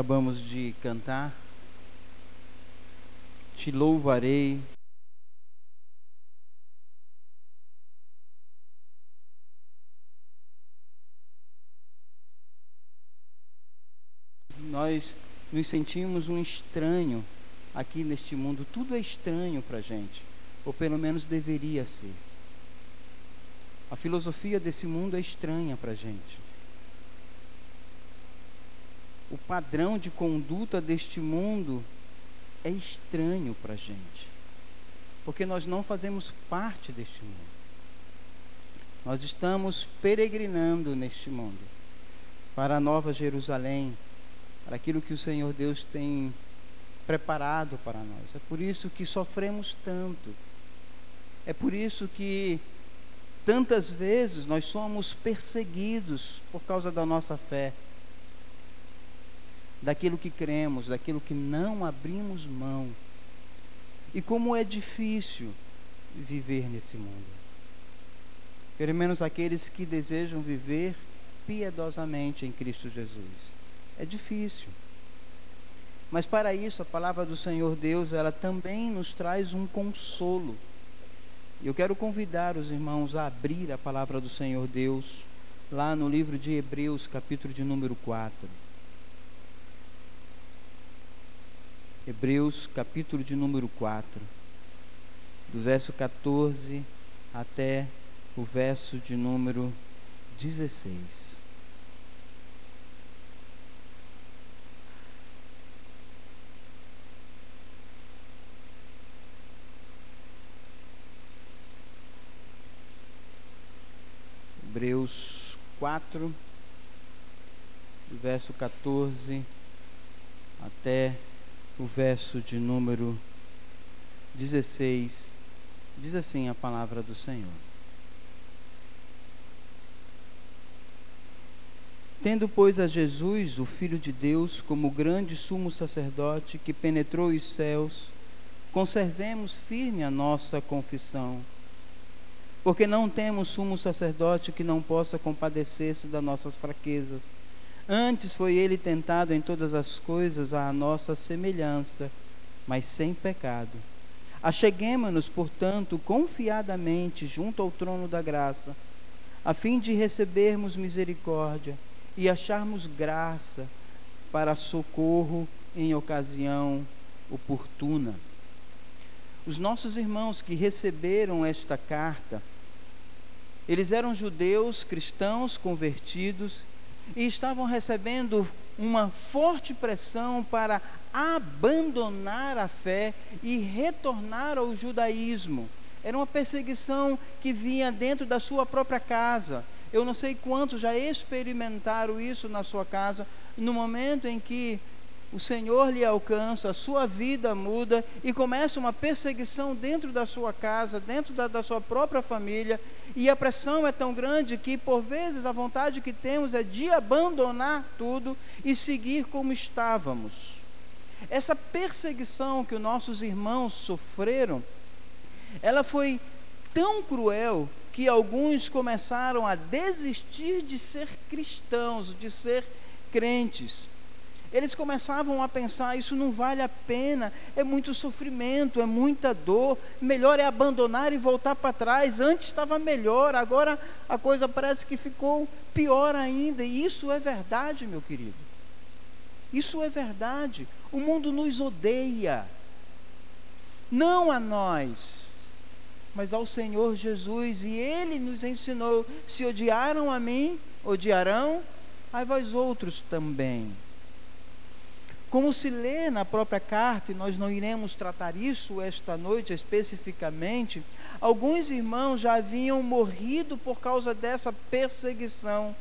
acabamos de cantar. Te louvarei. Nós nos sentimos um estranho aqui neste mundo. Tudo é estranho para a gente, ou pelo menos deveria ser. A filosofia desse mundo é estranha para a gente. O padrão de conduta deste mundo é estranho para a gente, porque nós não fazemos parte deste mundo. Nós estamos peregrinando neste mundo para a Nova Jerusalém, para aquilo que o Senhor Deus tem preparado para nós. É por isso que sofremos tanto. É por isso que tantas vezes nós somos perseguidos por causa da nossa fé, daquilo que cremos, daquilo que não abrimos mão. E como é difícil viver nesse mundo. Pelo menos aqueles que desejam viver piedosamente em Cristo Jesus. É difícil. Mas para isso, a palavra do Senhor Deus, ela também nos traz um consolo. E eu quero convidar os irmãos a abrir a palavra do Senhor Deus lá no livro de Hebreus, capítulo de número 4. Hebreus, capítulo de número 4, do verso 14 até o verso de número 16. Hebreus 4, verso 14 até o verso de número 16, diz assim a palavra do Senhor. Tendo, pois, a Jesus, o Filho de Deus, como grande sumo sacerdote que penetrou os céus, conservemos firme a nossa confissão porque não temos sumo sacerdote que não possa compadecer-se das nossas fraquezas. Antes foi ele tentado em todas as coisas à nossa semelhança, mas sem pecado. Acheguemo-nos, portanto, confiadamente junto ao trono da graça, a fim de recebermos misericórdia e acharmos graça para socorro em ocasião oportuna. Os nossos irmãos que receberam esta carta, eles eram judeus, cristãos, convertidos, e estavam recebendo uma forte pressão para abandonar a fé e retornar ao judaísmo. Era uma perseguição que vinha dentro da sua própria casa. Eu não sei quantos já experimentaram isso na sua casa, no momento em que o Senhor lhe alcança, a sua vida muda e começa uma perseguição dentro da sua casa, dentro da, da, sua própria família, e a pressão é tão grande que, por vezes, a vontade que temos é de abandonar tudo e seguir como estávamos. Essa perseguição que os nossos irmãos sofreram, ela foi tão cruel que alguns começaram a desistir de ser cristãos, de ser crentes eles começavam a pensar: isso não vale a pena, é muito sofrimento, é muita dor, melhor é abandonar e voltar para trás. Antes estava melhor, agora a coisa parece que ficou pior ainda. E isso é verdade, meu querido. Isso é verdade. O mundo nos odeia, não a nós, mas ao Senhor Jesus. E Ele nos ensinou: se odiaram a mim, odiarão a vós outros também. Como se lê na própria carta, e nós não iremos tratar isso esta noite especificamente, alguns irmãos já haviam morrido por causa dessa perseguição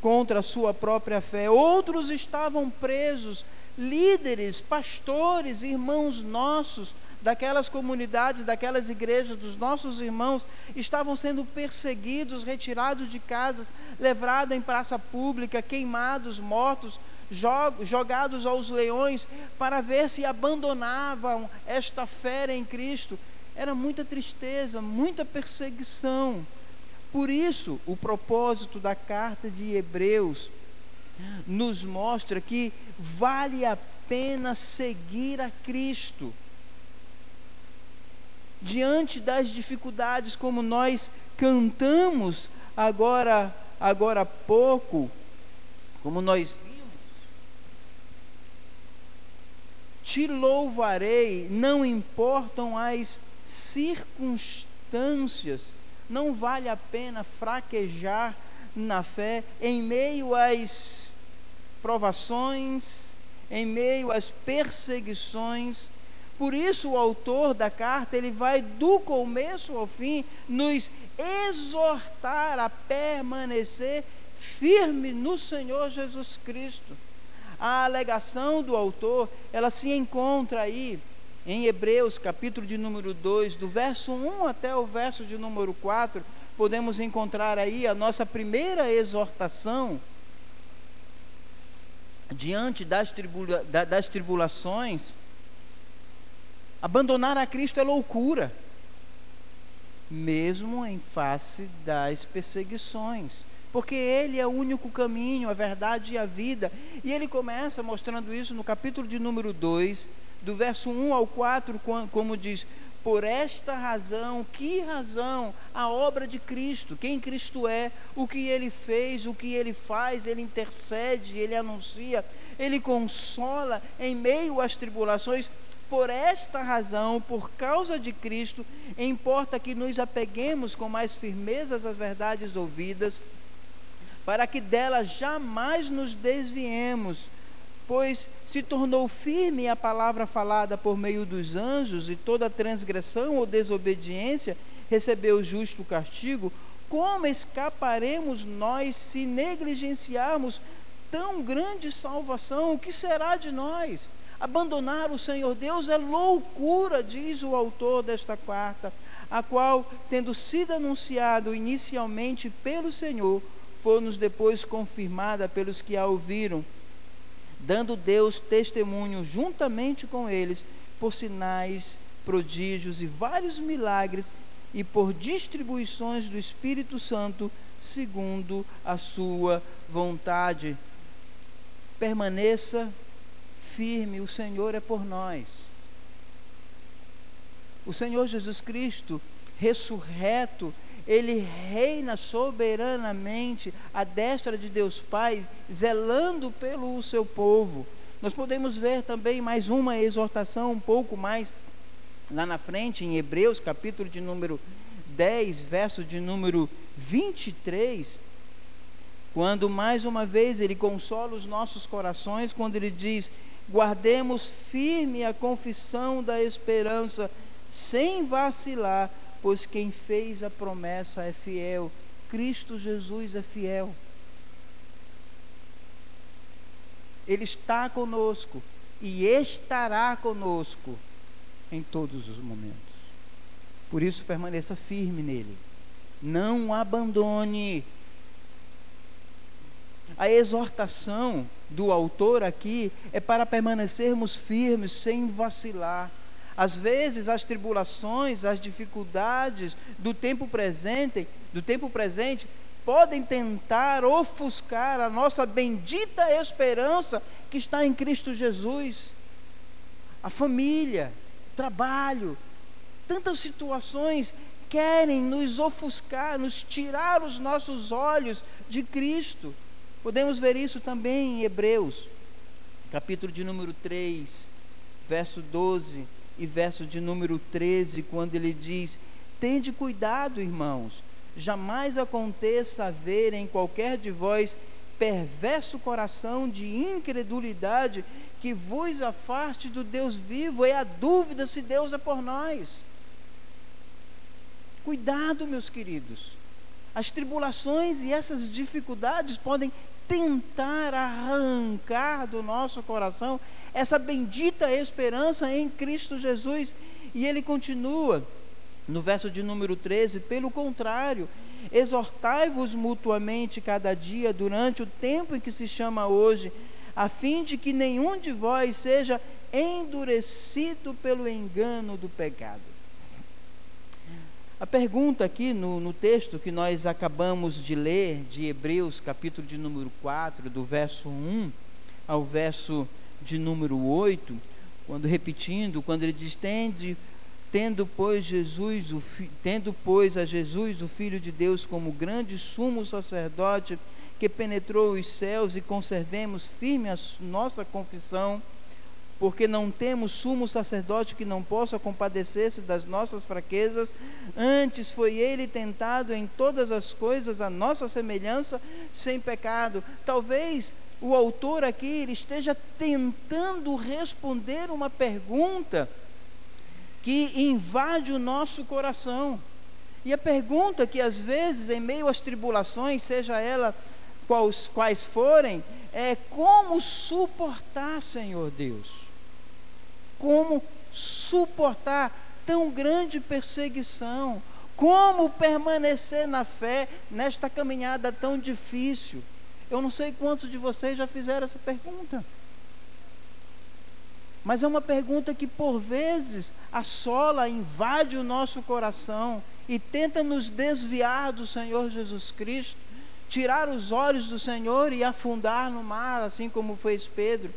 contra a sua própria fé. Outros estavam presos, líderes, pastores, irmãos nossos, daquelas comunidades, daquelas igrejas, dos nossos irmãos, estavam sendo perseguidos, retirados de casas, levados em praça pública, queimados, mortos jogados aos leões para ver se abandonavam esta fé em Cristo. Era muita tristeza, muita perseguição. Por isso, o propósito da carta de Hebreus nos mostra que vale a pena seguir a Cristo. Diante das dificuldades, como nós cantamos agora, agora há pouco, como nós te louvarei, não importam as circunstâncias, não vale a pena fraquejar na fé em meio às provações, em meio às perseguições. Por isso o autor da carta, ele vai do começo ao fim nos exortar a permanecer firme no Senhor Jesus Cristo a alegação do autor, ela se encontra aí em Hebreus, capítulo de número 2, do verso 1 até o verso de número 4, podemos encontrar aí a nossa primeira exortação diante das, tribula, das tribulações. Abandonar a Cristo é loucura, mesmo em face das perseguições porque Ele é o único caminho, a verdade e a vida. E ele começa mostrando isso no capítulo de número 2, do verso 1 ao 4, como diz: Por esta razão, que razão? A obra de Cristo, quem Cristo é, o que ele fez, o que ele faz, ele intercede, ele anuncia, ele consola em meio às tribulações. Por esta razão, por causa de Cristo, importa que nos apeguemos com mais firmeza às verdades ouvidas para que dela jamais nos desviemos, pois se tornou firme a palavra falada por meio dos anjos, e toda transgressão ou desobediência recebeu justo castigo, como escaparemos nós se negligenciarmos tão grande salvação? O que será de nós? Abandonar o Senhor Deus é loucura, diz o autor desta quarta, a qual, tendo sido anunciado inicialmente pelo Senhor, foi-nos depois confirmada pelos que a ouviram, dando Deus testemunho juntamente com eles por sinais, prodígios e vários milagres e por distribuições do Espírito Santo segundo a sua vontade. Permaneça firme, o Senhor é por nós. O Senhor Jesus Cristo, ressurreto, ele reina soberanamente à destra de Deus Pai, zelando pelo seu povo. Nós podemos ver também mais uma exortação um pouco mais lá na frente, em Hebreus, capítulo de número 10, verso de número 23, quando mais uma vez ele consola os nossos corações, quando ele diz: guardemos firme a confissão da esperança, sem vacilar, pois quem fez a promessa é fiel. Cristo Jesus é fiel. Ele está conosco e estará conosco em todos os momentos. Por isso, permaneça firme nele. Não abandone. A exortação do autor aqui é para permanecermos firmes, sem vacilar. Às vezes as tribulações, as dificuldades do tempo presente, do tempo presente, podem tentar ofuscar a nossa bendita esperança que está em Cristo Jesus. A família, trabalho, tantas situações querem nos ofuscar, nos tirar os nossos olhos de Cristo. Podemos ver isso também em Hebreus, capítulo de número 3, verso 12 e verso de número 13, quando ele diz: Tende cuidado, irmãos, jamais aconteça haver em qualquer de vós perverso coração de incredulidade que vos afaste do Deus vivo, é a dúvida se Deus é por nós. Cuidado, meus queridos. As tribulações e essas dificuldades podem tentar arrancar do nosso coração essa bendita esperança em Cristo Jesus. E ele continua no verso de número 13: pelo contrário, exortai-vos mutuamente cada dia durante o tempo em que se chama hoje, a fim de que nenhum de vós seja endurecido pelo engano do pecado. A pergunta aqui no, no, texto que nós acabamos de ler, de Hebreus, capítulo de número 4, do verso 1 ao verso de número 8, quando repetindo, quando ele diz: Tende, tendo pois Jesus, o, tendo pois a Jesus, o Filho de Deus, como grande sumo sacerdote, que penetrou os céus e conservemos firme a nossa confissão porque não temos sumo sacerdote que não possa compadecer-se das nossas fraquezas, antes foi ele tentado em todas as coisas a nossa semelhança, sem pecado. Talvez o autor aqui ele esteja tentando responder uma pergunta que invade o nosso coração. E a pergunta que às vezes, em meio às tribulações, seja ela quais, quais forem, é como suportar, Senhor Deus? Como suportar tão grande perseguição, como permanecer na fé nesta caminhada tão difícil. Eu não sei quantos de vocês já fizeram essa pergunta. Mas é uma pergunta que por vezes assola, invade o nosso coração e tenta nos desviar do Senhor Jesus Cristo, tirar os olhos do Senhor e afundar no mar, assim como fez Pedro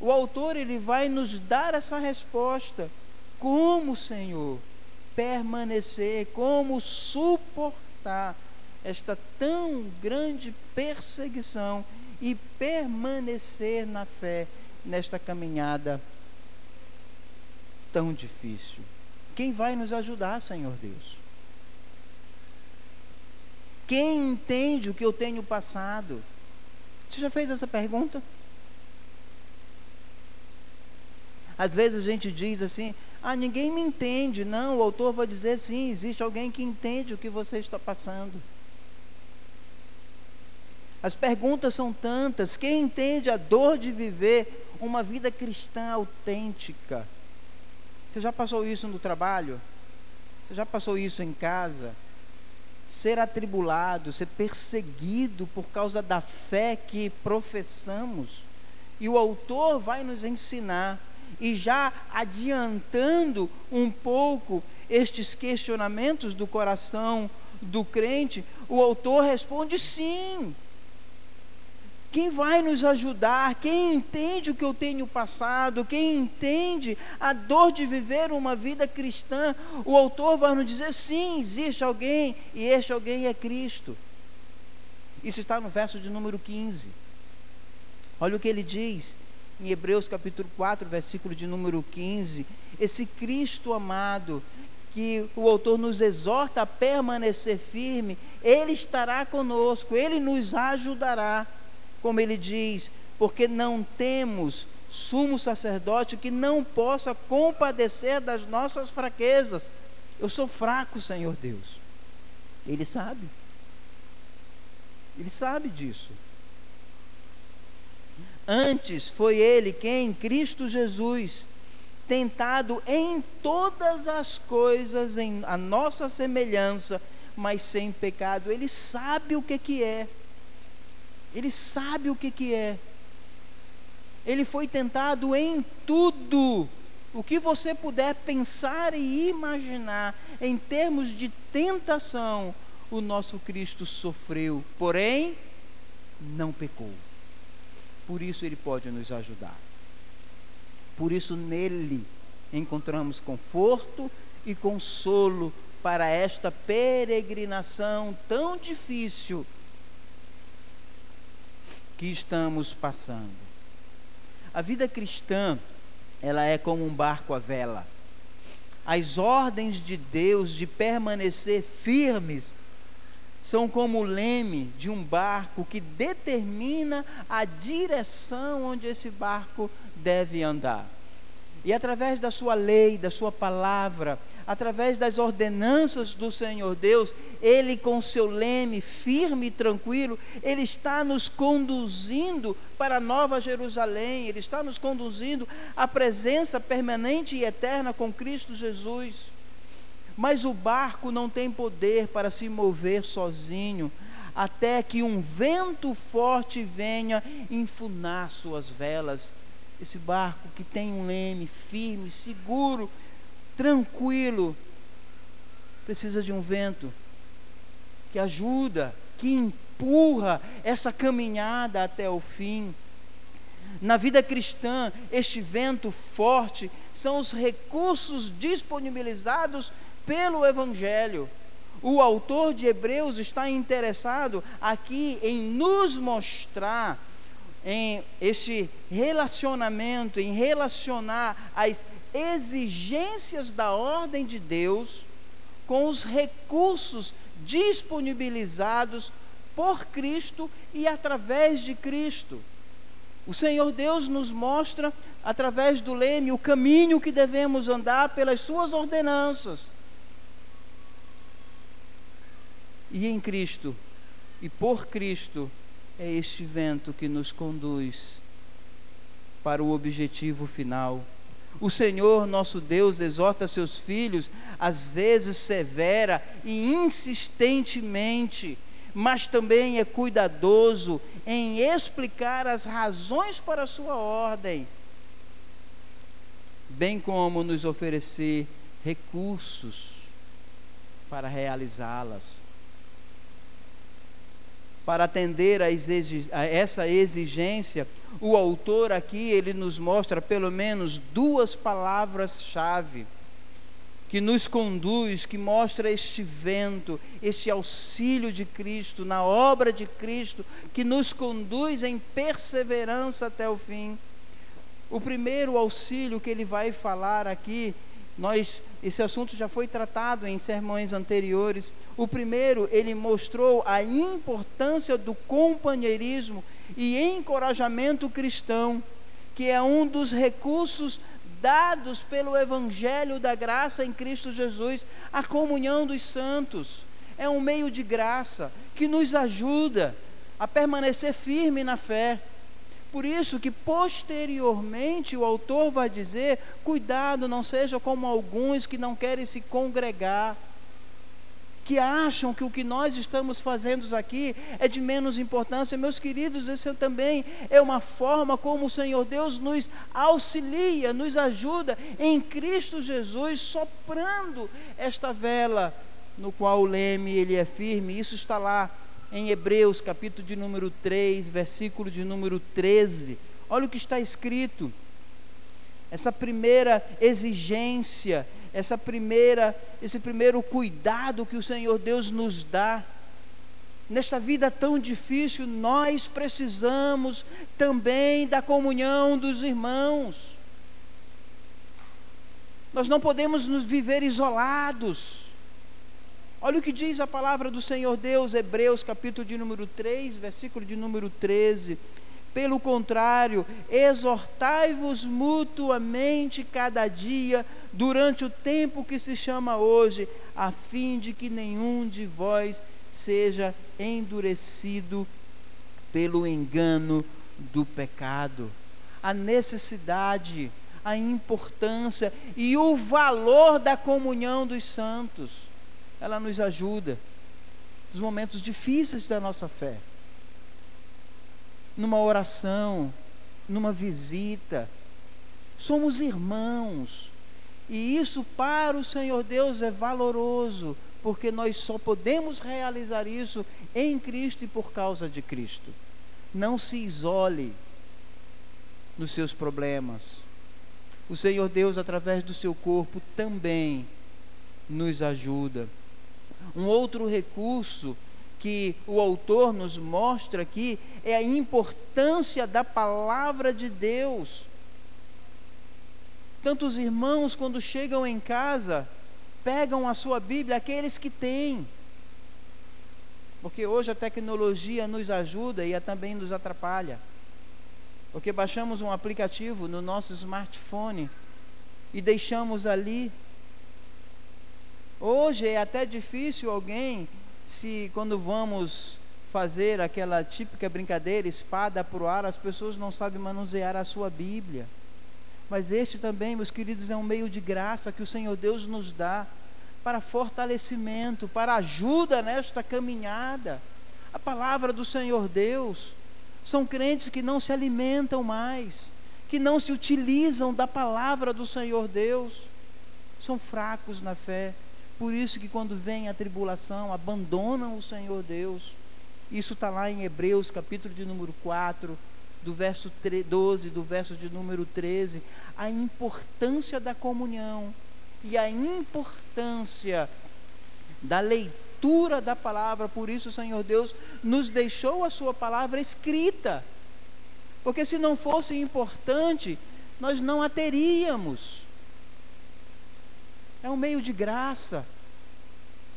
o autor ele vai nos dar essa resposta. Como, Senhor, permanecer, como suportar esta tão grande perseguição e permanecer na fé nesta caminhada tão difícil. Quem vai nos ajudar, Senhor Deus? Quem entende o que eu tenho passado? Você já fez essa pergunta? Às vezes a gente diz assim: ah, ninguém me entende. Não, o autor vai dizer sim, existe alguém que entende o que você está passando. As perguntas são tantas. Quem entende a dor de viver uma vida cristã autêntica? Você já passou isso no trabalho? Você já passou isso em casa? Ser atribulado, ser perseguido por causa da fé que professamos. E o autor vai nos ensinar e já adiantando um pouco estes questionamentos do coração do crente, o autor responde sim. Quem vai nos ajudar, quem entende o que eu tenho passado, quem entende a dor de viver uma vida cristã, o autor vai nos dizer: sim, existe alguém, e este alguém é Cristo. Isso está no verso de número 15. Olha o que ele diz: em Hebreus capítulo 4, versículo de número 15, esse Cristo amado, que o autor nos exorta a permanecer firme, ele estará conosco, ele nos ajudará, como ele diz, porque não temos sumo sacerdote que não possa compadecer das nossas fraquezas. Eu sou fraco, Senhor Deus. Ele sabe. Ele sabe disso. Antes foi ele quem, Cristo Jesus, tentado em todas as coisas, em a nossa semelhança, mas sem pecado. Ele sabe o que, que é. Ele sabe o que, que é. Ele foi tentado em tudo. O que você puder pensar e imaginar em termos de tentação, o nosso Cristo sofreu, porém não pecou. Por isso ele pode nos ajudar. Por isso nele encontramos conforto e consolo para esta peregrinação tão difícil que estamos passando. A vida cristã, ela é como um barco à vela. As ordens de Deus de permanecer firmes são como o leme de um barco que determina a direção onde esse barco deve andar. E através da sua lei, da sua palavra, através das ordenanças do Senhor Deus, ele com seu leme firme e tranquilo, ele está nos conduzindo para Nova Jerusalém, ele está nos conduzindo à presença permanente e eterna com Cristo Jesus. Mas o barco não tem poder para se mover sozinho, até que um vento forte venha enfunar suas velas. Esse barco que tem um leme firme, seguro, tranquilo, precisa de um vento que ajuda, que empurra essa caminhada até o fim. Na vida cristã, este vento forte são os recursos disponibilizados pelo Evangelho. O autor de Hebreus está interessado aqui em nos mostrar em este relacionamento, em relacionar as exigências da ordem de Deus com os recursos disponibilizados por Cristo e através de Cristo. O Senhor Deus nos mostra, através do leme, o caminho que devemos andar pelas Suas ordenanças. E em Cristo, e por Cristo, é este vento que nos conduz para o objetivo final. O Senhor nosso Deus exorta seus filhos, às vezes severa e insistentemente, mas também é cuidadoso em explicar as razões para a sua ordem, bem como nos oferecer recursos para realizá-las para atender a, a, essa exigência, o autor aqui ele nos mostra pelo menos duas palavras-chave que nos conduz, que mostra este vento, este auxílio de Cristo na obra de Cristo, que nos conduz em perseverança até o fim. O primeiro auxílio que ele vai falar aqui nós, esse assunto já foi tratado em sermões anteriores. O primeiro, ele mostrou a importância do companheirismo e encorajamento cristão, que é um dos recursos dados pelo Evangelho da graça em Cristo Jesus, a comunhão dos santos. É um meio de graça que nos ajuda a permanecer firme na fé. Por isso que posteriormente o autor vai dizer: cuidado, não seja como alguns que não querem se congregar, que acham que o que nós estamos fazendo aqui é de menos importância. Meus queridos, isso também é uma forma como o Senhor Deus nos auxilia, nos ajuda em Cristo Jesus, soprando esta vela no qual o leme ele é firme. Isso está lá em Hebreus, capítulo de número 3, versículo de número 13. Olha o que está escrito. Essa primeira exigência, essa primeira, esse primeiro cuidado que o Senhor Deus nos dá. Nesta vida tão difícil, nós precisamos também da comunhão dos irmãos. Nós não podemos nos viver isolados. Olha o que diz a palavra do Senhor Deus, Hebreus, capítulo de número 3, versículo de número 13. Pelo contrário, exortai-vos mutuamente cada dia, durante o tempo que se chama hoje, a fim de que nenhum de vós seja endurecido pelo engano do pecado. A necessidade, a importância e o valor da comunhão dos santos ela nos ajuda nos momentos difíceis da nossa fé. Numa oração, numa visita. Somos irmãos. E isso para o Senhor Deus é valoroso, porque nós só podemos realizar isso em Cristo e por causa de Cristo. Não se isole nos seus problemas. O Senhor Deus, através do seu corpo, também nos ajuda. Um outro recurso que o autor nos mostra aqui é a importância da palavra de Deus. Tantos irmãos, quando chegam em casa, pegam a sua Bíblia, aqueles que têm. Porque hoje a tecnologia nos ajuda e também nos atrapalha. Porque baixamos um aplicativo no nosso smartphone e deixamos ali Hoje é até difícil alguém, se quando vamos fazer aquela típica brincadeira, espada para o ar, as pessoas não sabem manusear a sua Bíblia. Mas este também, meus queridos, é um meio de graça que o Senhor Deus nos dá para fortalecimento, para ajuda nesta caminhada. A palavra do Senhor Deus. São crentes que não se alimentam mais, que não se utilizam da palavra do Senhor Deus. São fracos na fé por isso que quando vem a tribulação, abandonam o Senhor Deus. Isso está lá em Hebreus, capítulo de número 4, do verso 12, do verso de número 13. A importância da comunhão e a importância da leitura da palavra. Por isso, o Senhor Deus nos deixou a Sua palavra escrita. Porque se não fosse importante, nós não a teríamos. É um meio de graça.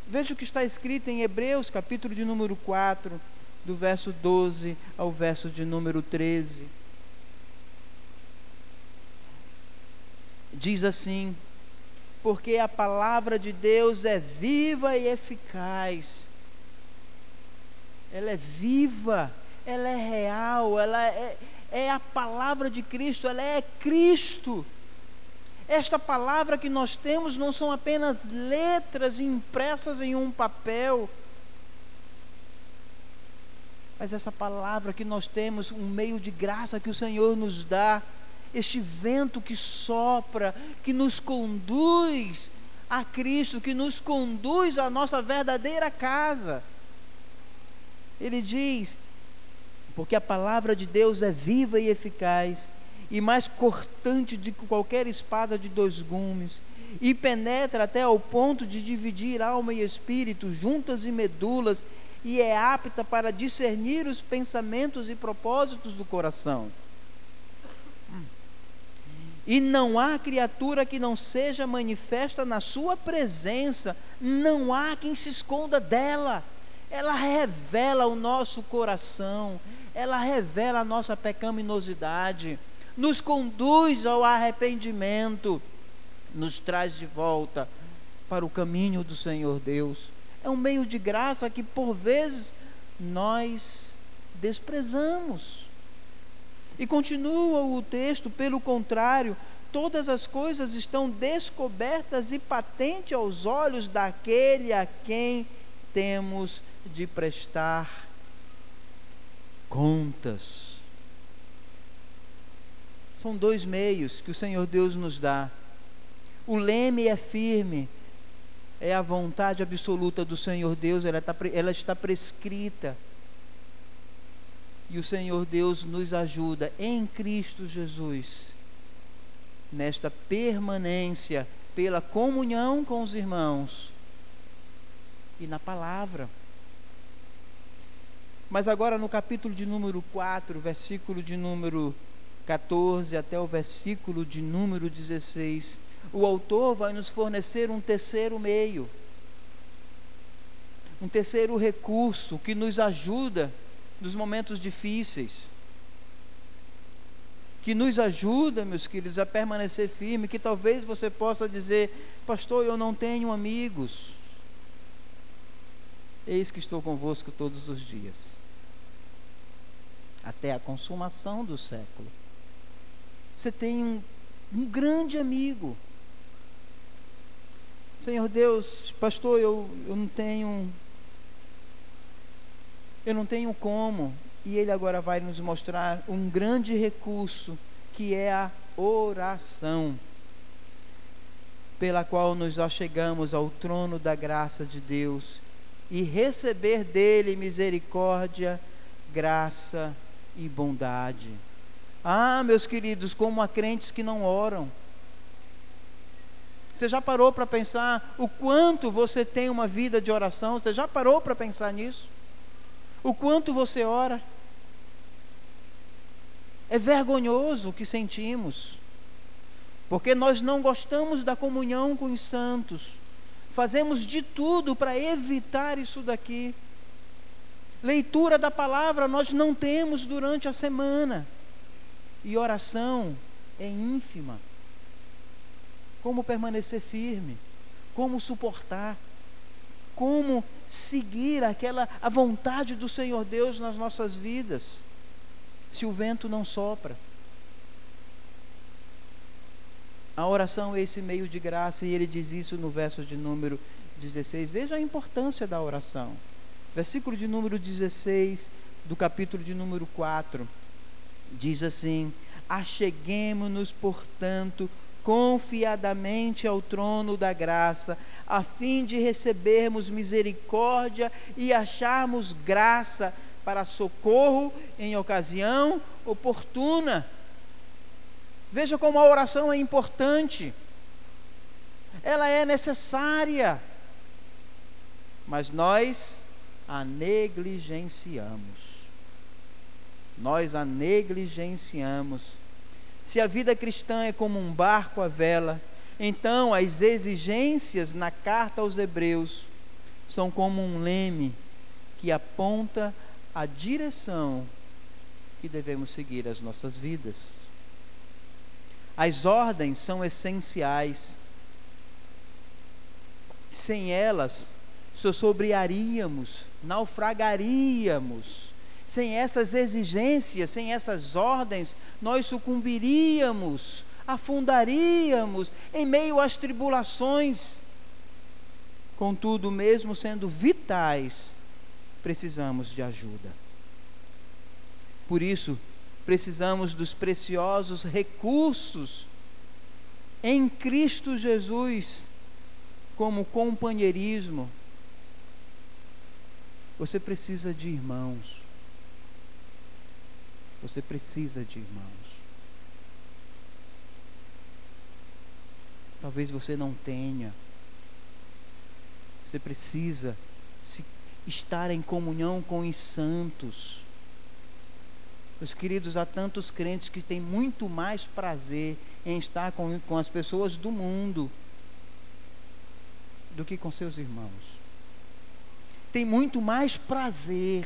Veja o que está escrito em Hebreus, capítulo de número 4, do verso 12 ao verso de número 13. Diz assim: Porque a palavra de Deus é viva e eficaz. Ela é viva, ela é real, ela é, é a palavra de Cristo, ela é Cristo. Esta palavra que nós temos não são apenas letras impressas em um papel, mas essa palavra que nós temos, um meio de graça que o Senhor nos dá, este vento que sopra, que nos conduz a Cristo, que nos conduz à nossa verdadeira casa. Ele diz: porque a palavra de Deus é viva e eficaz e mais cortante de qualquer espada de dois gumes, e penetra até ao ponto de dividir alma e espírito, juntas e medulas, e é apta para discernir os pensamentos e propósitos do coração. E não há criatura que não seja manifesta na sua presença, não há quem se esconda dela. Ela revela o nosso coração, ela revela a nossa pecaminosidade nos conduz ao arrependimento, nos traz de volta para o caminho do Senhor Deus. É um meio de graça que por vezes nós desprezamos. E continua o texto, pelo contrário, todas as coisas estão descobertas e patentes aos olhos daquele a quem temos de prestar contas. São dois meios que o Senhor Deus nos dá. O leme é firme, é a vontade absoluta do Senhor Deus, ela, tá, ela está prescrita. E o Senhor Deus nos ajuda em Cristo Jesus, nesta permanência pela comunhão com os irmãos e na palavra. Mas agora no capítulo de número 4, versículo de número 14 até o versículo de número 16, o autor vai nos fornecer um terceiro meio, um terceiro recurso que nos ajuda nos momentos difíceis, que nos ajuda, meus queridos, a permanecer firme, que talvez você possa dizer, pastor, eu não tenho amigos. Eis que estou convosco todos os dias, até a consumação do século. Você tem um, um grande amigo. Senhor Deus, pastor, eu, eu não tenho. Eu não tenho como. E Ele agora vai nos mostrar um grande recurso, que é a oração, pela qual nos chegamos ao trono da graça de Deus e receber dele misericórdia, graça e bondade. Ah, meus queridos, como há crentes que não oram. Você já parou para pensar o quanto você tem uma vida de oração? Você já parou para pensar nisso? O quanto você ora? É vergonhoso o que sentimos, porque nós não gostamos da comunhão com os santos, fazemos de tudo para evitar isso daqui. Leitura da palavra nós não temos durante a semana. E oração é ínfima. Como permanecer firme? Como suportar? Como seguir aquela a vontade do Senhor Deus nas nossas vidas? Se o vento não sopra. A oração é esse meio de graça e ele diz isso no verso de número 16. Veja a importância da oração. Versículo de número 16 do capítulo de número 4 diz assim: Acheguemo-nos, portanto, confiadamente ao trono da graça, a fim de recebermos misericórdia e acharmos graça para socorro em ocasião oportuna. Veja como a oração é importante, ela é necessária, mas nós a negligenciamos. Nós a negligenciamos. Se a vida cristã é como um barco à vela, então as exigências na carta aos Hebreus são como um leme que aponta a direção que devemos seguir as nossas vidas. As ordens são essenciais. Sem elas, sosobrearíamos, naufragaríamos. Sem essas exigências, sem essas ordens, nós sucumbiríamos, afundaríamos em meio às tribulações. Contudo, mesmo sendo vitais, precisamos de ajuda. Por isso, precisamos dos preciosos recursos em Cristo Jesus, como companheirismo. Você precisa de irmãos. Você precisa de irmãos. Talvez você não tenha. Você precisa se estar em comunhão com os santos. Meus queridos, há tantos crentes que têm muito mais prazer em estar com, com as pessoas do mundo do que com seus irmãos. Tem muito mais prazer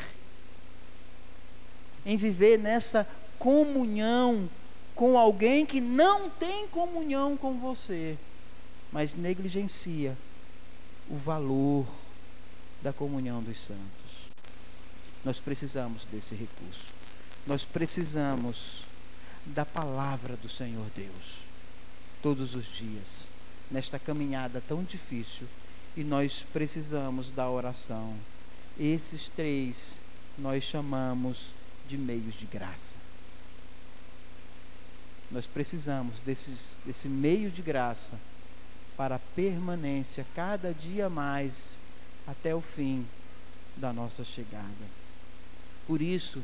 em viver nessa comunhão com alguém que não tem comunhão com você, mas negligencia o valor da comunhão dos santos. Nós precisamos desse recurso. Nós precisamos da palavra do Senhor Deus todos os dias, nesta caminhada tão difícil, e nós precisamos da oração. Esses três nós chamamos de meios de graça. Nós precisamos desses, desse meio de graça para a permanência cada dia mais até o fim da nossa chegada. Por isso,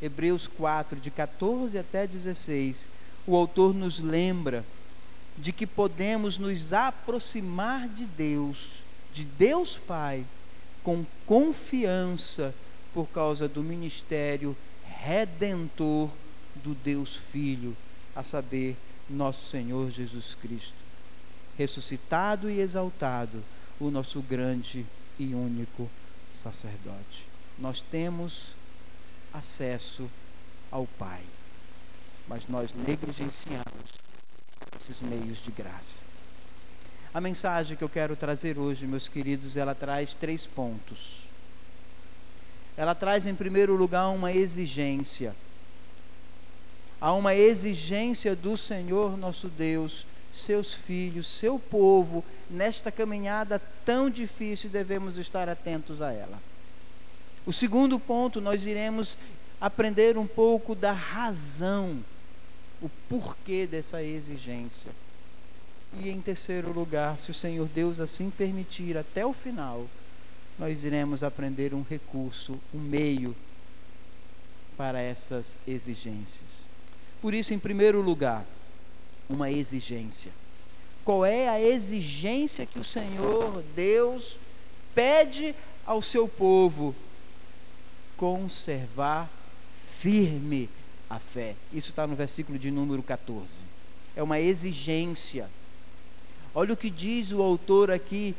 Hebreus 4, de 14 até 16, o autor nos lembra de que podemos nos aproximar de Deus, de Deus Pai, com confiança por causa do ministério redentor do Deus Filho, a saber, nosso Senhor Jesus Cristo, ressuscitado e exaltado, o nosso grande e único sacerdote. Nós temos acesso ao Pai, mas nós negligenciamos esses meios de graça. A mensagem que eu quero trazer hoje, meus queridos, ela traz três pontos. Ela traz, em primeiro lugar, uma exigência. Há uma exigência do Senhor nosso Deus seus filhos, seu povo, nesta caminhada tão difícil, devemos estar atentos a ela. O segundo ponto, nós iremos aprender um pouco da razão, o porquê dessa exigência. E em terceiro lugar, se o Senhor Deus assim permitir até o final, nós iremos aprender um recurso, um meio para essas exigências. Por isso, em primeiro lugar, uma exigência. Qual é a exigência que o Senhor Deus pede ao seu povo? Conservar firme a fé. Isso está no versículo de número 14. É uma exigência. Olha o que diz o autor aqui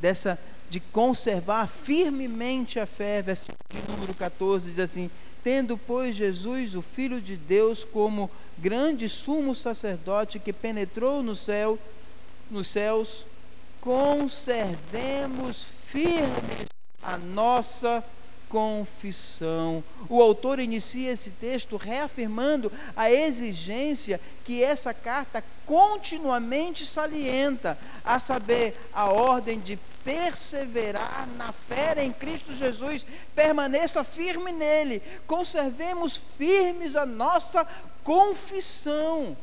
dessa de conservar firmemente a fé, versículo número 14 diz assim: Tendo, pois, Jesus, o Filho de Deus, como grande sumo sacerdote que penetrou no céu, nos céus, conservemos firmes a nossa confissão. O autor inicia esse texto reafirmando a exigência que essa carta continuamente salienta, a saber, a ordem de perseverar na fé em Cristo Jesus, permaneça firme nele, conservemos firmes a nossa confissão.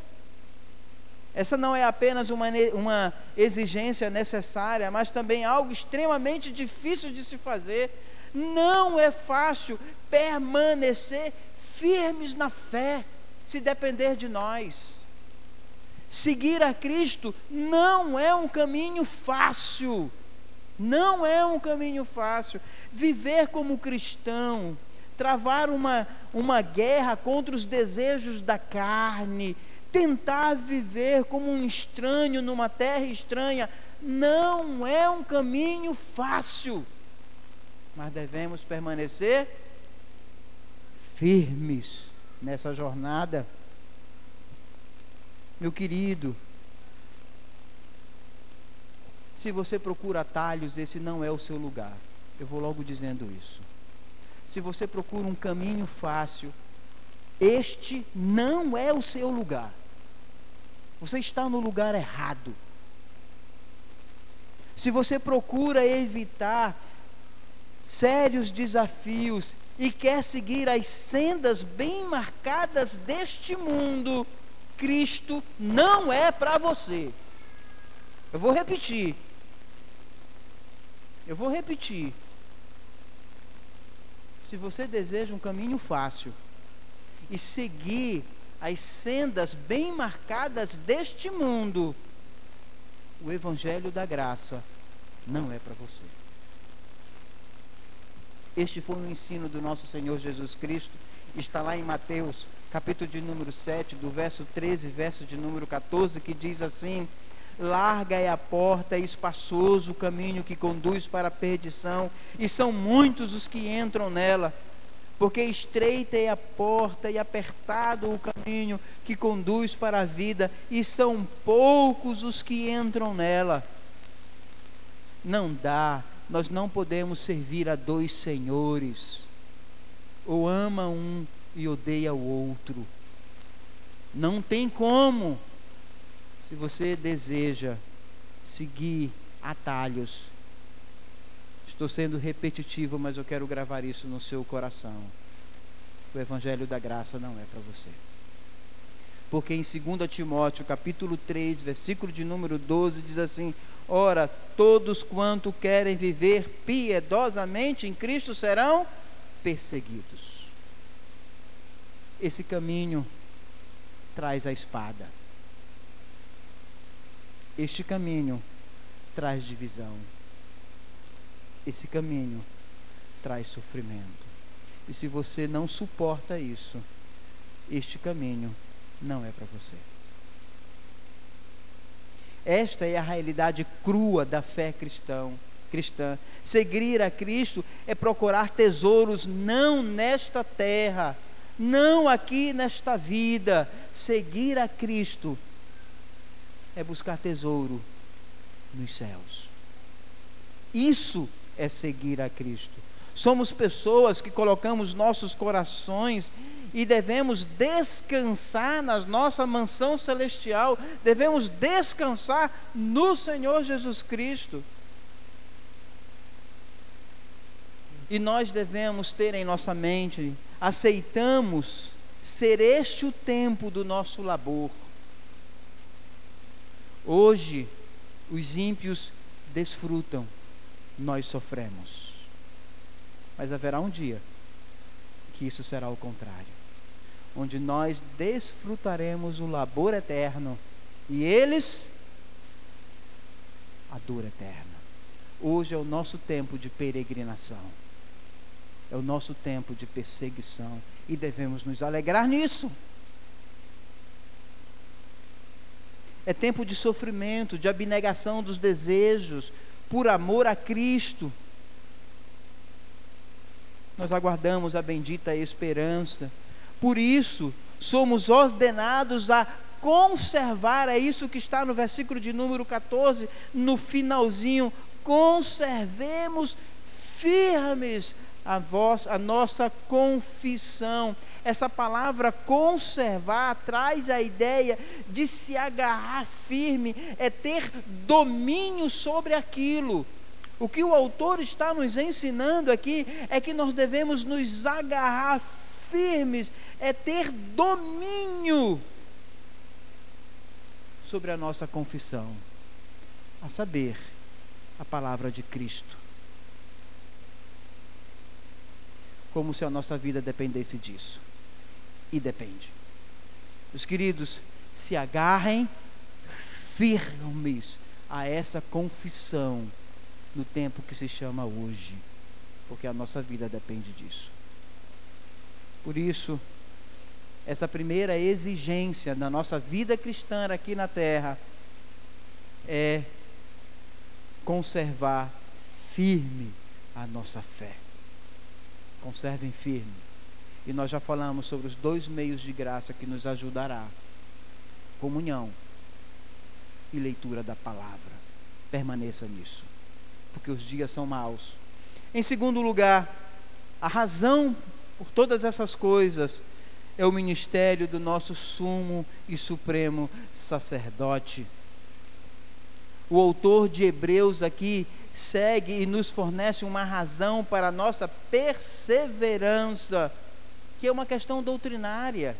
Essa não é apenas uma, uma exigência necessária, mas também algo extremamente difícil de se fazer. Não é fácil permanecer firmes na fé, se depender de nós. Seguir a Cristo não é um caminho fácil. Não é um caminho fácil. Viver como cristão, travar uma, uma guerra contra os desejos da carne, tentar viver como um estranho numa terra estranha, não é um caminho fácil. Mas devemos permanecer firmes nessa jornada. Meu querido, se você procura atalhos, esse não é o seu lugar. Eu vou logo dizendo isso. Se você procura um caminho fácil, este não é o seu lugar. Você está no lugar errado. Se você procura evitar sérios desafios e quer seguir as sendas bem marcadas deste mundo, Cristo não é para você. Eu vou repetir. Eu vou repetir. Se você deseja um caminho fácil e seguir as sendas bem marcadas deste mundo, o Evangelho da Graça não é para você. Este foi o ensino do nosso Senhor Jesus Cristo, está lá em Mateus, capítulo de número 7, do verso 13, verso de número 14, que diz assim: Larga é a porta e espaçoso o caminho que conduz para a perdição, e são muitos os que entram nela porque estreita é a porta e apertado o caminho que conduz para a vida, e são poucos os que entram nela. Não dá, nós não podemos servir a dois senhores. Ou ama um e odeia o outro. Não tem como. Se você deseja seguir atalhos, Estou sendo repetitivo, mas eu quero gravar isso no seu coração. O evangelho da graça não é para você. Porque em 2 Timóteo, capítulo 3, versículo de número 12, diz assim: Ora, todos quanto querem viver piedosamente em Cristo serão perseguidos. Esse caminho traz a espada. Este caminho traz divisão esse caminho traz sofrimento. E se você não suporta isso, este caminho não é para você. Esta é a realidade crua da fé cristão, cristã. Seguir a Cristo é procurar tesouros não nesta terra, não aqui nesta vida. Seguir a Cristo é buscar tesouro nos céus. Isso é seguir a Cristo. Somos pessoas que colocamos nossos corações e devemos descansar na nossa mansão celestial, devemos descansar no Senhor Jesus Cristo. E nós devemos ter em nossa mente, aceitamos ser este o tempo do nosso labor. Hoje, os ímpios desfrutam nós sofremos. Mas haverá um dia que isso será o contrário onde nós desfrutaremos o labor eterno e eles a dor eterna. Hoje é o nosso tempo de peregrinação, é o nosso tempo de perseguição e devemos nos alegrar nisso. É tempo de sofrimento, de abnegação dos desejos, por amor a Cristo. Nós aguardamos a bendita esperança. Por isso, somos ordenados a conservar, é isso que está no versículo de número 14, no finalzinho, conservemos firmes a, voz, a nossa confissão. Essa palavra conservar traz a ideia de se agarrar firme, é ter domínio sobre aquilo. O que o autor está nos ensinando aqui é que nós devemos nos agarrar firmes, é ter domínio sobre a nossa confissão, a saber, a palavra de Cristo. Como se a nossa vida dependesse disso. E depende. Os queridos, se agarrem firmes a essa confissão no tempo que se chama hoje, porque a nossa vida depende disso. Por isso, essa primeira exigência da nossa vida cristã aqui na terra é conservar firme a nossa fé. Conservem firme. E nós já falamos sobre os dois meios de graça que nos ajudará: comunhão e leitura da palavra. Permaneça nisso, porque os dias são maus. Em segundo lugar, a razão por todas essas coisas é o ministério do nosso sumo e supremo sacerdote. O autor de Hebreus aqui segue e nos fornece uma razão para a nossa perseverança, que é uma questão doutrinária.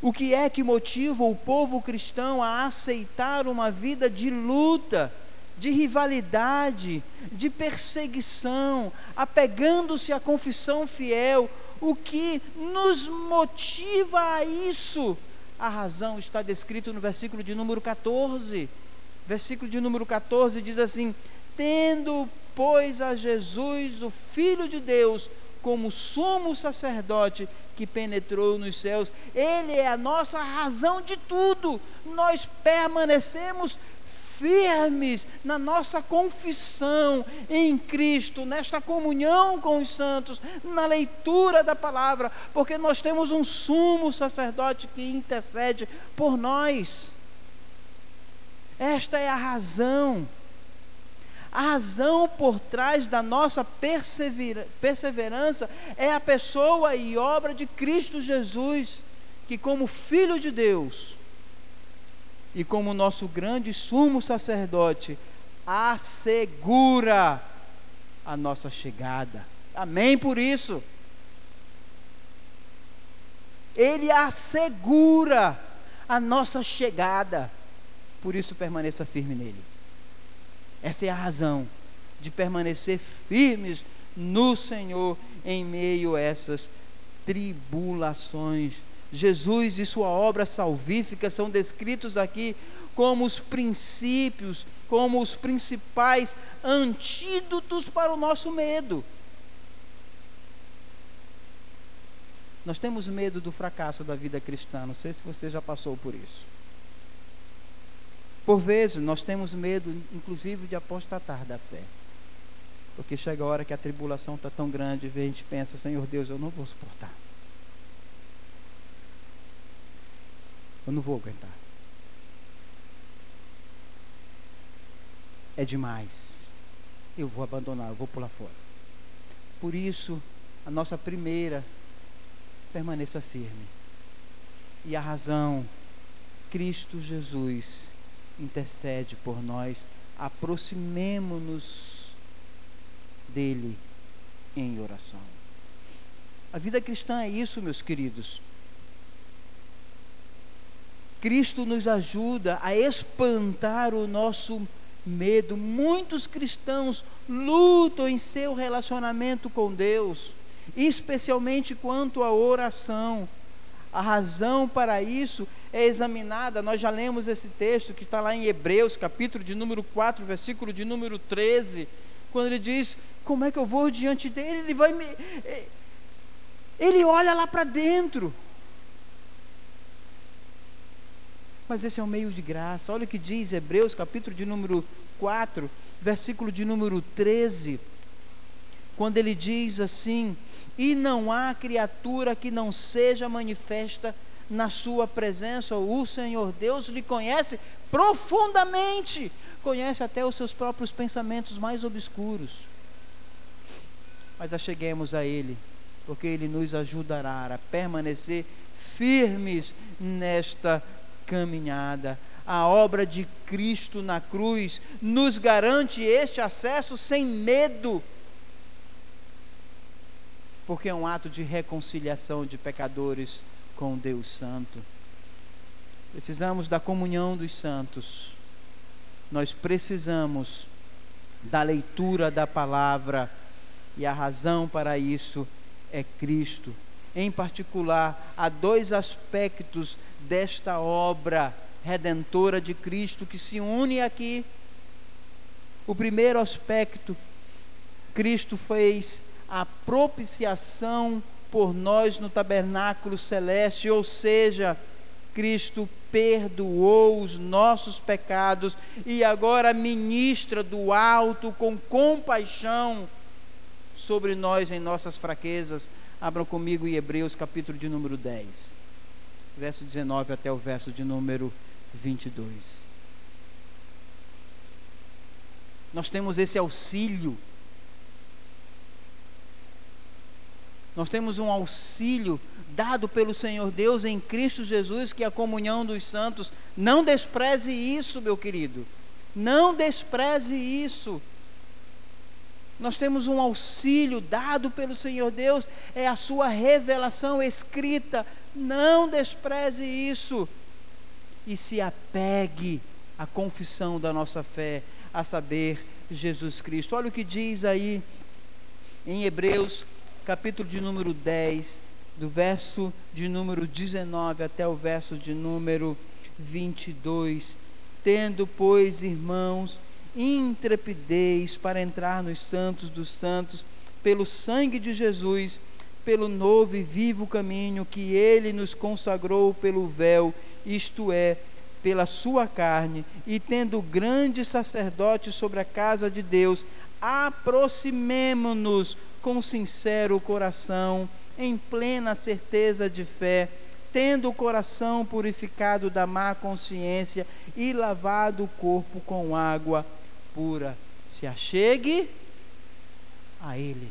O que é que motiva o povo cristão a aceitar uma vida de luta? De rivalidade, de perseguição, apegando-se à confissão fiel. O que nos motiva a isso? A razão está descrito no versículo de número 14. Versículo de número 14 diz assim: Tendo, pois, a Jesus, o Filho de Deus, como sumo sacerdote que penetrou nos céus, ele é a nossa razão de tudo. Nós permanecemos firmes na nossa confissão em Cristo, nesta comunhão com os santos, na leitura da palavra, porque nós temos um sumo sacerdote que intercede por nós. Esta é a razão. A razão por trás da nossa perseverança é a pessoa e obra de Cristo Jesus, que, como Filho de Deus, e como nosso grande sumo sacerdote, assegura a nossa chegada. Amém por isso. Ele assegura a nossa chegada. Por isso permaneça firme nele. Essa é a razão de permanecer firmes no Senhor em meio a essas tribulações Jesus e sua obra salvífica são descritos aqui como os princípios, como os principais antídotos para o nosso medo. Nós temos medo do fracasso da vida cristã, não sei se você já passou por isso. Por vezes nós temos medo, inclusive, de apostatar da fé. Porque chega a hora que a tribulação está tão grande e a gente pensa, Senhor Deus, eu não vou suportar. Eu não vou aguentar. É demais. Eu vou abandonar, eu vou pular fora. Por isso, a nossa primeira permaneça firme. E a razão, Cristo Jesus intercede por nós. Aproximemo-nos dele em oração. A vida cristã é isso, meus queridos. Cristo nos ajuda a espantar o nosso medo. Muitos cristãos lutam em seu relacionamento com Deus, especialmente quanto à oração. A razão para isso é examinada, nós já lemos esse texto que está lá em Hebreus, capítulo de número 4, versículo de número 13, quando ele diz: Como é que eu vou diante dele? Ele vai me. Ele olha lá para dentro. Mas esse é um meio de graça. Olha o que diz Hebreus, capítulo de número 4, versículo de número 13. Quando ele diz assim: E não há criatura que não seja manifesta na sua presença, o Senhor Deus lhe conhece profundamente, conhece até os seus próprios pensamentos mais obscuros. Mas acheguemos a Ele, porque Ele nos ajudará a permanecer firmes nesta caminhada. A obra de Cristo na cruz nos garante este acesso sem medo, porque é um ato de reconciliação de pecadores com Deus Santo. precisamos da comunhão dos santos, nós precisamos da leitura da palavra, e a razão para isso é Cristo. Em particular, há dois aspectos desta obra redentora de Cristo que se une aqui. O primeiro aspecto, Cristo fez a propiciação por nós no tabernáculo celeste, ou seja, Cristo perdoou os nossos pecados e agora ministra do alto com compaixão sobre nós em nossas fraquezas. Abram comigo em Hebreus capítulo de número 10, verso 19 até o verso de número 22. Nós temos esse auxílio Nós temos um auxílio dado pelo Senhor Deus em Cristo Jesus, que é a comunhão dos santos. Não despreze isso, meu querido. Não despreze isso. Nós temos um auxílio dado pelo Senhor Deus, é a sua revelação escrita. Não despreze isso. E se apegue à confissão da nossa fé, a saber, Jesus Cristo. Olha o que diz aí em Hebreus capítulo de número 10, do verso de número 19 até o verso de número 22. Tendo, pois, irmãos, intrepidez para entrar nos santos dos santos, pelo sangue de Jesus, pelo novo e vivo caminho que ele nos consagrou pelo véu, isto é, pela sua carne, e tendo grande sacerdote sobre a casa de Deus, aproximemo-nos com sincero coração, em plena certeza de fé, tendo o coração purificado da má consciência e lavado o corpo com água pura. Se achegue a Ele.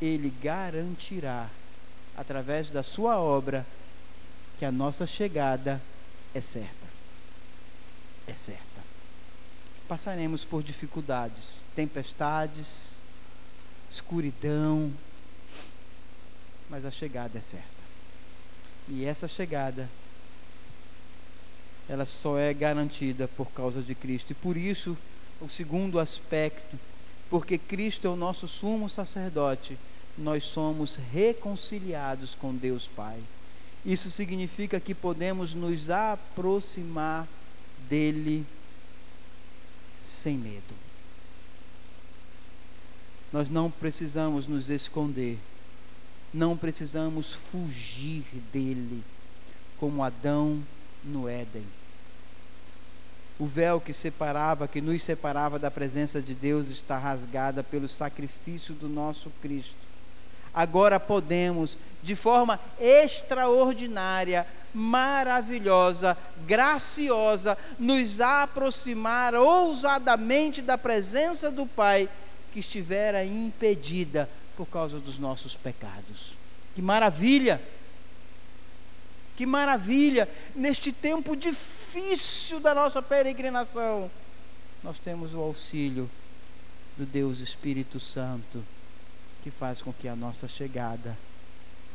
Ele garantirá, através da Sua obra, que a nossa chegada é certa. É certa passaremos por dificuldades, tempestades, escuridão, mas a chegada é certa. E essa chegada, ela só é garantida por causa de Cristo. E por isso, o segundo aspecto, porque Cristo é o nosso sumo sacerdote, nós somos reconciliados com Deus Pai. Isso significa que podemos nos aproximar dele sem medo. Nós não precisamos nos esconder, não precisamos fugir dele, como Adão no Éden. O véu que separava, que nos separava da presença de Deus, está rasgada pelo sacrifício do nosso Cristo. Agora podemos, de forma extraordinária, maravilhosa, graciosa, nos aproximar ousadamente da presença do Pai que estivera impedida por causa dos nossos pecados. Que maravilha! Que maravilha! Neste tempo difícil da nossa peregrinação, nós temos o auxílio do Deus Espírito Santo que faz com que a nossa chegada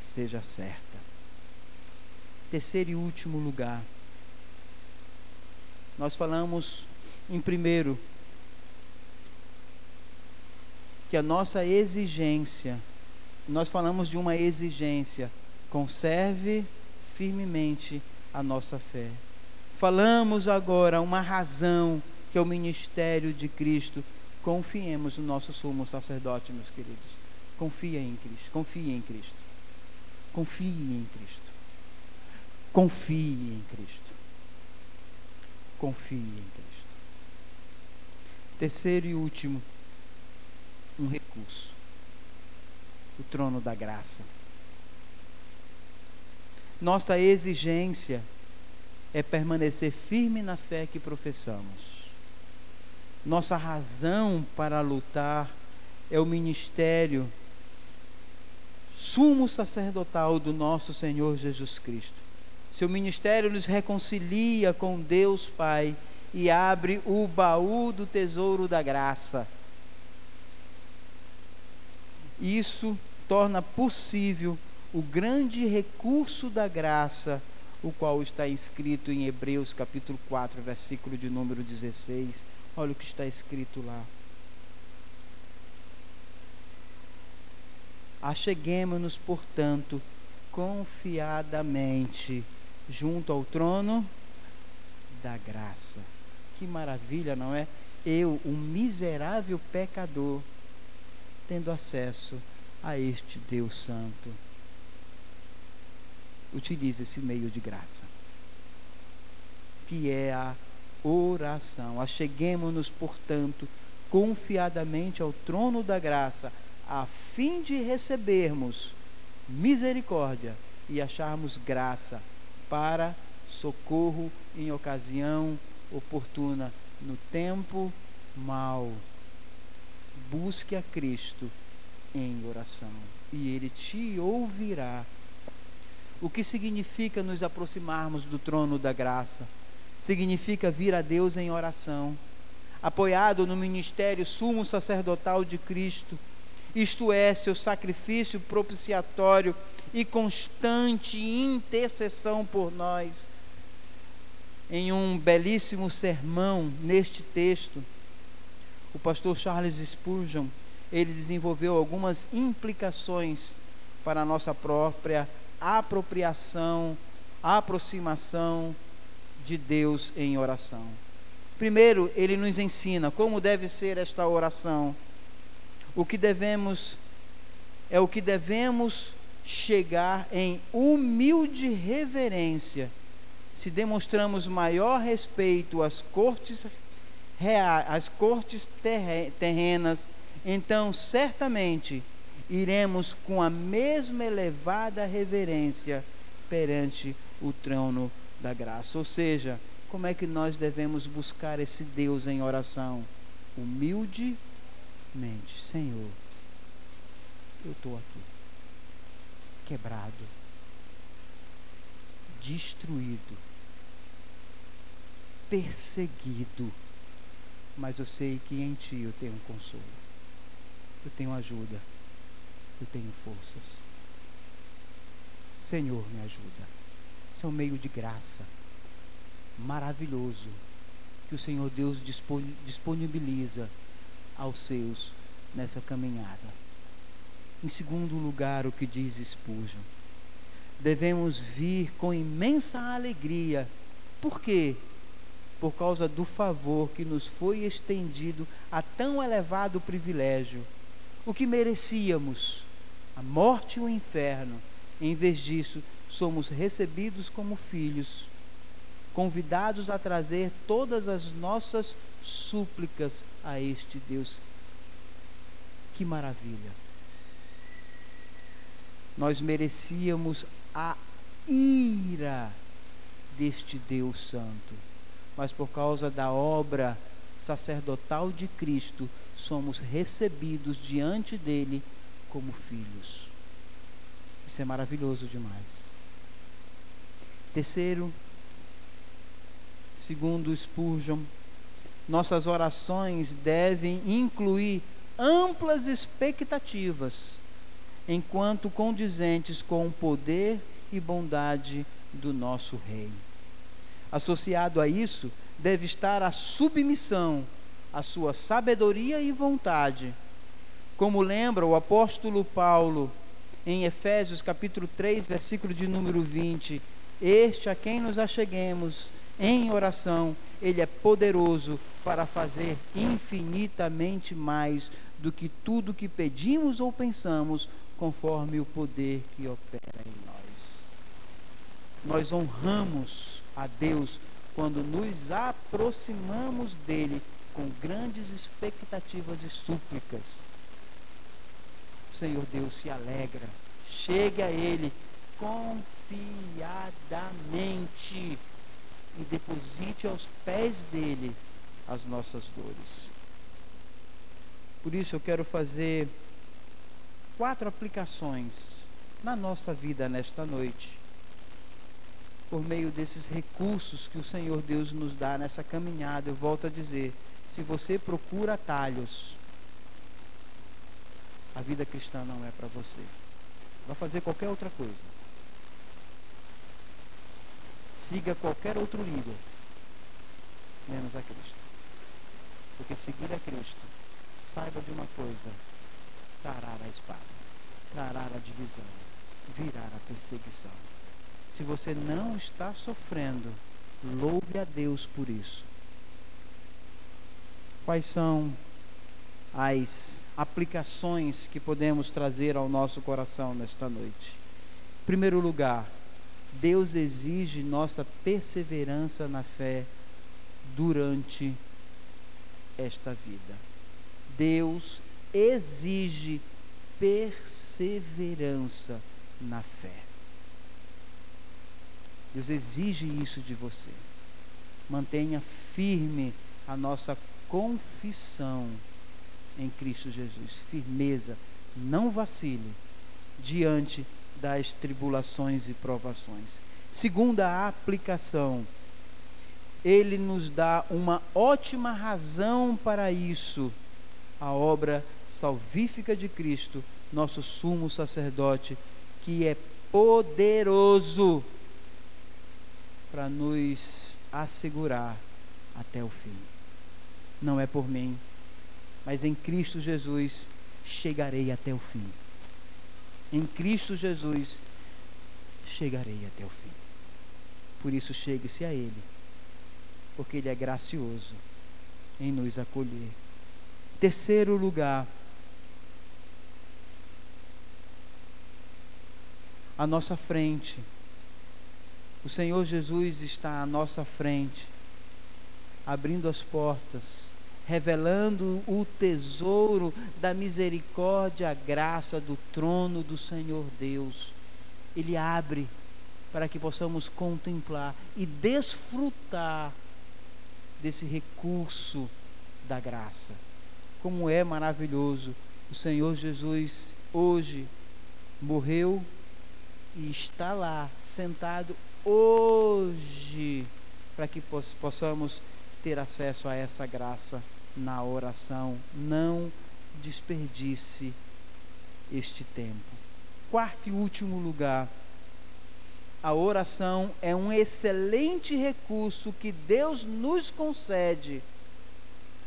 seja certa. Terceiro e último lugar. Nós falamos em primeiro que a nossa exigência, nós falamos de uma exigência, conserve firmemente a nossa fé. Falamos agora uma razão que é o ministério de Cristo. Confiemos no nosso sumo sacerdote, meus queridos. Confia em Cristo, confie em Cristo. Confie em Cristo. Confie em Cristo. Confie em Cristo. Terceiro e último, um recurso: o trono da graça. Nossa exigência é permanecer firme na fé que professamos. Nossa razão para lutar é o ministério sumo sacerdotal do nosso Senhor Jesus Cristo. Seu ministério nos reconcilia com Deus Pai e abre o baú do tesouro da graça. Isso torna possível o grande recurso da graça, o qual está escrito em Hebreus capítulo 4, versículo de número 16. Olha o que está escrito lá. Acheguemos-nos, portanto, confiadamente junto ao trono da graça. Que maravilha, não é? Eu, um miserável pecador, tendo acesso a este Deus Santo. Utilize esse meio de graça, que é a oração. Acheguemos-nos, portanto, confiadamente ao trono da graça, a fim de recebermos misericórdia e acharmos graça para socorro em ocasião oportuna no tempo mau. Busque a Cristo em oração e Ele te ouvirá. O que significa nos aproximarmos do trono da graça? Significa vir a Deus em oração, apoiado no ministério sumo sacerdotal de Cristo, isto é, seu sacrifício propiciatório e constante intercessão por nós. Em um belíssimo sermão neste texto, o pastor Charles Spurgeon, ele desenvolveu algumas implicações para a nossa própria apropriação, aproximação de Deus em oração. Primeiro, ele nos ensina como deve ser esta oração. O que devemos é o que devemos chegar em humilde reverência se demonstramos maior respeito às cortes reais, às cortes terrenas, então certamente iremos com a mesma elevada reverência perante o trono da graça. Ou seja, como é que nós devemos buscar esse Deus em oração? Humildemente, Senhor, eu estou aqui, quebrado, destruído, perseguido, mas eu sei que em Ti eu tenho consolo, eu tenho ajuda eu tenho forças. Senhor, me ajuda. Esse é um meio de graça maravilhoso que o Senhor Deus disponibiliza aos seus nessa caminhada. Em segundo lugar, o que diz Spurgeon, devemos vir com imensa alegria. Por quê? Por causa do favor que nos foi estendido a tão elevado privilégio, o que merecíamos a morte e o inferno. Em vez disso, somos recebidos como filhos, convidados a trazer todas as nossas súplicas a este Deus. Que maravilha! Nós merecíamos a ira deste Deus Santo, mas por causa da obra sacerdotal de Cristo, somos recebidos diante dele como filhos. Isso é maravilhoso demais. Terceiro, segundo Spurgeon, nossas orações devem incluir amplas expectativas, enquanto condizentes com o poder e bondade do nosso Rei. Associado a isso, deve estar a submissão à sua sabedoria e vontade como lembra o apóstolo Paulo em Efésios capítulo 3, versículo de número 20, este a quem nos acheguemos em oração, ele é poderoso para fazer infinitamente mais do que tudo que pedimos ou pensamos, conforme o poder que opera em nós. Nós honramos a Deus quando nos aproximamos dele com grandes expectativas e súplicas Senhor Deus se alegra. Chegue a Ele confiadamente e deposite aos pés dele as nossas dores. Por isso eu quero fazer quatro aplicações na nossa vida nesta noite, por meio desses recursos que o Senhor Deus nos dá nessa caminhada. Eu volto a dizer: se você procura atalhos, a vida cristã não é para você. Vai fazer qualquer outra coisa. Siga qualquer outro líder, menos a Cristo. Porque seguir a Cristo, saiba de uma coisa: trará a espada, trará a divisão, virá a perseguição. Se você não está sofrendo, louve a Deus por isso. Quais são as aplicações que podemos trazer ao nosso coração nesta noite? Em primeiro lugar, Deus exige nossa perseverança na fé durante esta vida. Deus exige perseverança na fé. Deus exige isso de você. Mantenha firme a nossa confissão em Cristo Jesus. Firmeza, não vacile diante das tribulações e provações. Segunda aplicação, ele nos dá uma ótima razão para isso. A obra salvífica de Cristo, nosso sumo sacerdote, que é poderoso para nos assegurar até o fim. Não é por mim, mas em Cristo Jesus chegarei até o fim. Em Cristo Jesus chegarei até o fim. Por isso, chegue-se a Ele, porque Ele é gracioso em nos acolher. Terceiro lugar, à nossa frente. O Senhor Jesus está à nossa frente, abrindo as portas revelando o tesouro da misericórdia, a graça do trono do Senhor Deus. Ele abre para que possamos contemplar e desfrutar desse recurso da graça. Como é maravilhoso o Senhor Jesus hoje morreu e está lá sentado hoje para que possamos ter acesso a essa graça na oração. Não desperdice este tempo. Quarto e último lugar, a oração é um excelente recurso que Deus nos concede,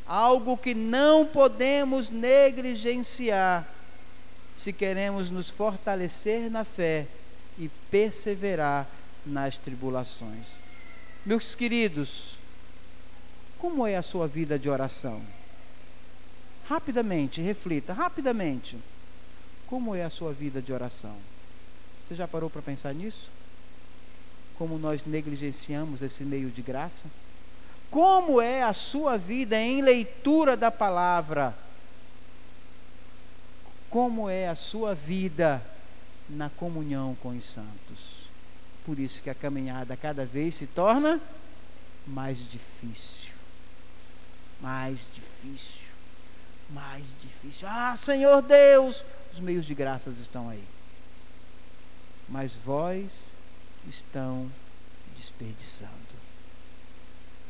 algo que não podemos negligenciar se queremos nos fortalecer na fé e perseverar nas tribulações. Meus queridos, como é a sua vida de oração? Rapidamente, reflita, rapidamente. Como é a sua vida de oração? Você já parou para pensar nisso? Como nós negligenciamos esse meio de graça? Como é a sua vida em leitura da palavra? Como é a sua vida na comunhão com os santos? Por isso que a caminhada cada vez se torna mais difícil mais difícil, mais difícil. Ah, Senhor Deus, os meios de graças estão aí. Mas vós estão desperdiçando.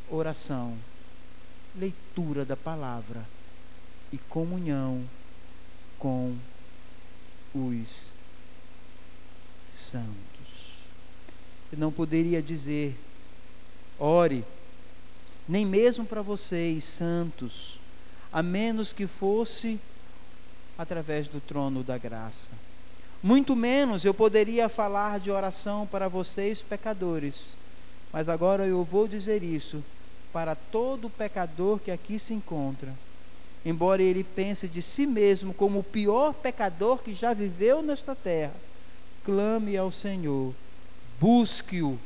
Oração, leitura da palavra e comunhão com os santos. Eu não poderia dizer, ore nem mesmo para vocês, santos, a menos que fosse através do trono da graça. Muito menos eu poderia falar de oração para vocês, pecadores, mas agora eu vou dizer isso para todo pecador que aqui se encontra. Embora ele pense de si mesmo como o pior pecador que já viveu nesta terra, clame ao Senhor, busque-o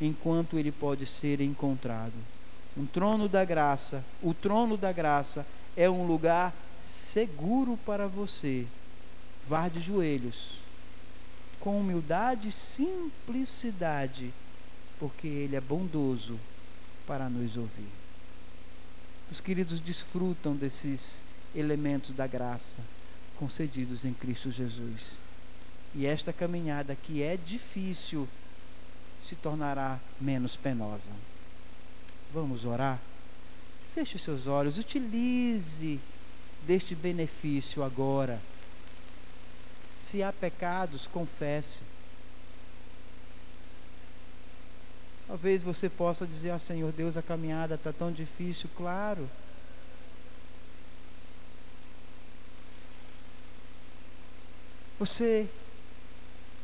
enquanto ele pode ser encontrado um trono da graça, o trono da graça é um lugar seguro para você. Vá de joelhos, com humildade e simplicidade, porque Ele é bondoso para nos ouvir. Os queridos desfrutam desses elementos da graça concedidos em Cristo Jesus. E esta caminhada que é difícil se tornará menos penosa. Vamos orar? Feche os seus olhos, utilize deste benefício agora. Se há pecados, confesse. Talvez você possa dizer, ah Senhor Deus, a caminhada está tão difícil, claro. Você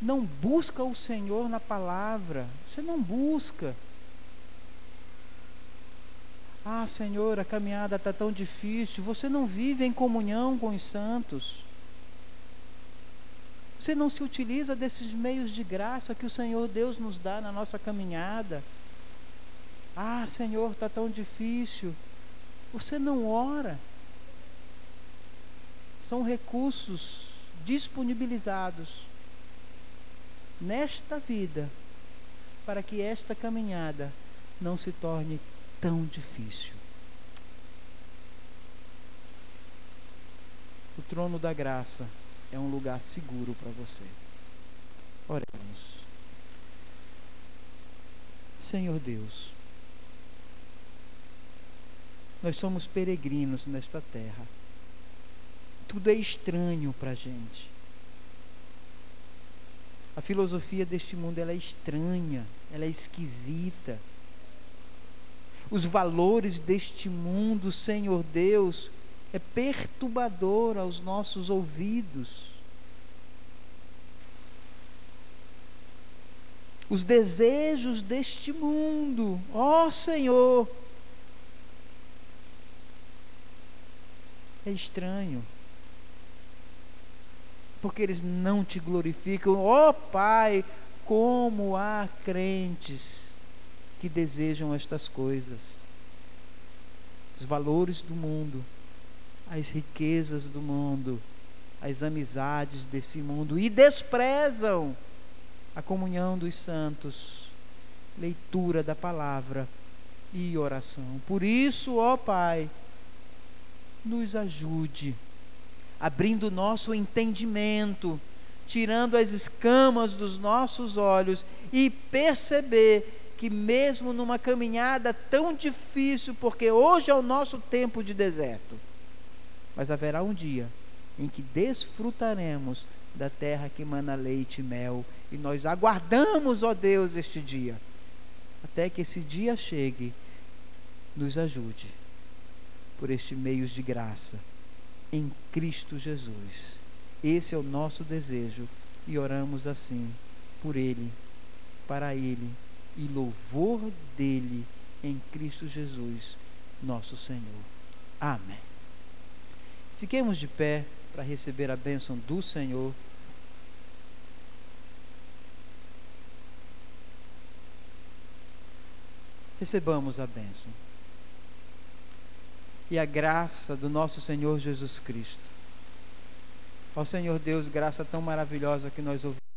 não busca o Senhor na palavra, você não busca. Ah, Senhor, a caminhada está tão difícil, você não vive em comunhão com os santos. Você não se utiliza desses meios de graça que o Senhor Deus nos dá na nossa caminhada. Ah, Senhor, está tão difícil. Você não ora. São recursos disponibilizados nesta vida para que esta caminhada não se torne tão difícil. O trono da graça é um lugar seguro para você. Oremos. Senhor Deus, nós somos peregrinos nesta terra. Tudo é estranho para a gente. A filosofia deste mundo ela é estranha, ela é esquisita. Os valores deste mundo, Senhor Deus, é perturbador aos nossos ouvidos. Os desejos deste mundo, ó Senhor, é estranho, porque eles não te glorificam, ó Pai, como há crentes que desejam estas coisas, os valores do mundo as riquezas do mundo, as amizades desse mundo e desprezam a comunhão dos santos, leitura da palavra e oração. Por isso, ó Pai, nos ajude, abrindo nosso entendimento, tirando as escamas dos nossos olhos e perceber que, mesmo numa caminhada tão difícil, porque hoje é o nosso tempo de deserto, mas haverá um dia em que desfrutaremos da terra que mana leite e mel, e nós aguardamos, ó Deus, este dia. Até que esse dia chegue, nos ajude por este meios de graça em Cristo Jesus. Esse é o nosso desejo e oramos assim por ele, para ele e louvor dele em Cristo Jesus, nosso Senhor. Amém. Fiquemos de pé para receber a bênção do Senhor. Recebamos a bênção. E a graça do nosso Senhor Jesus Cristo. Ó Senhor Deus, graça tão maravilhosa que nós ouvimos.